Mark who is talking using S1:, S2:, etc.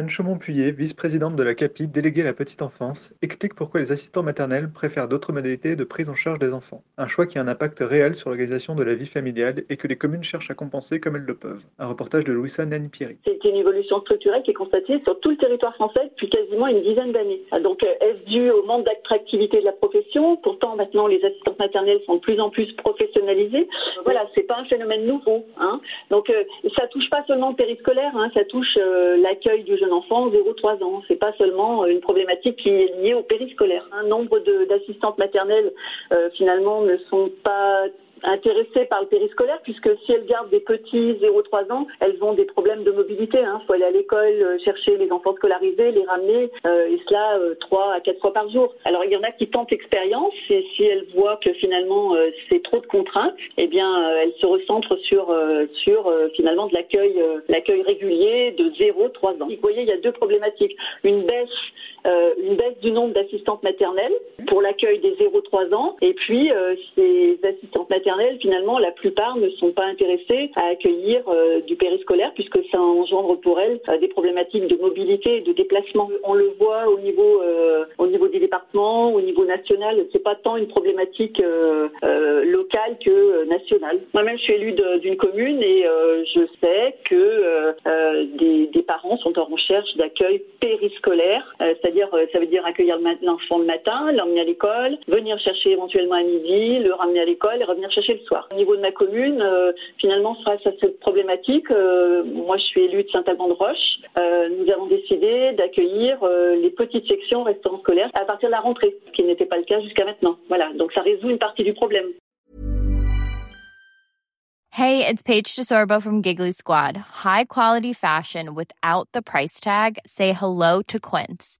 S1: Anne Chaumont-Puyer, vice-présidente de la CAPI déléguée à la petite enfance, explique pourquoi les assistants maternels préfèrent d'autres modalités de prise en charge des enfants. Un choix qui a un impact réel sur l'organisation de la vie familiale et que les communes cherchent à compenser comme elles le peuvent. Un reportage de Louisa Nani-Pieri.
S2: C'est une évolution structurelle qui est constatée sur tout le territoire français depuis quasiment une dizaine d'années. Donc, est-ce dû au manque d'attractivité de la profession? Pourtant, maintenant, les assistantes maternelles sont de plus en plus professionnalisées. Voilà, c'est pas un phénomène nouveau. Hein. Donc, euh, ça touche pas seulement le périscolaire, hein, ça touche euh, l'accueil du jeune enfant 0-3 ans. C'est pas seulement une problématique qui est liée au périscolaire. Un nombre d'assistantes maternelles euh, finalement ne sont pas intéressées par le périscolaire puisque si elles gardent des petits 0-3 ans, elles ont des problèmes de mobilité. Il hein. faut aller à l'école euh, chercher les enfants scolarisés, les ramener, euh, et cela euh, 3 à 4 fois par jour. Alors il y en a qui tentent l'expérience et si elles voient que finalement euh, c'est trop de contraintes, eh bien elles se recentrent sur sur finalement de l'accueil l'accueil régulier de 0-3 ans. Vous voyez, il y a deux problématiques. Une baisse une baisse du nombre d'assistantes maternelles pour l'accueil des 0-3 ans. Et puis, ces assistantes maternelles, finalement, la plupart ne sont pas intéressées à accueillir euh, du périscolaire puisque ça engendre pour elles des problématiques de mobilité et de déplacement. On le voit au niveau, au niveau des départements, au niveau national. C'est pas tant une problématique locale que nationale. Moi-même, je suis élue d'une commune et je sais que des, parents sont en recherche d'accueil périscolaire c'est-à-dire euh, ça veut dire accueillir l'enfant le matin, l'emmener à l'école, venir chercher éventuellement à midi, le ramener à l'école et revenir chercher Au niveau de ma commune, euh, finalement, face à cette problématique, euh, moi je suis élue de Saint-Alban-de-Roche, nous avons décidé d'accueillir les petites sections restaurants scolaires à partir de la rentrée, ce qui n'était pas le cas jusqu'à maintenant. Voilà, donc ça résout une partie du problème.
S3: Hey, it's Paige DeSorbo from Giggly Squad. High quality fashion without the price tag. Say hello to Quince.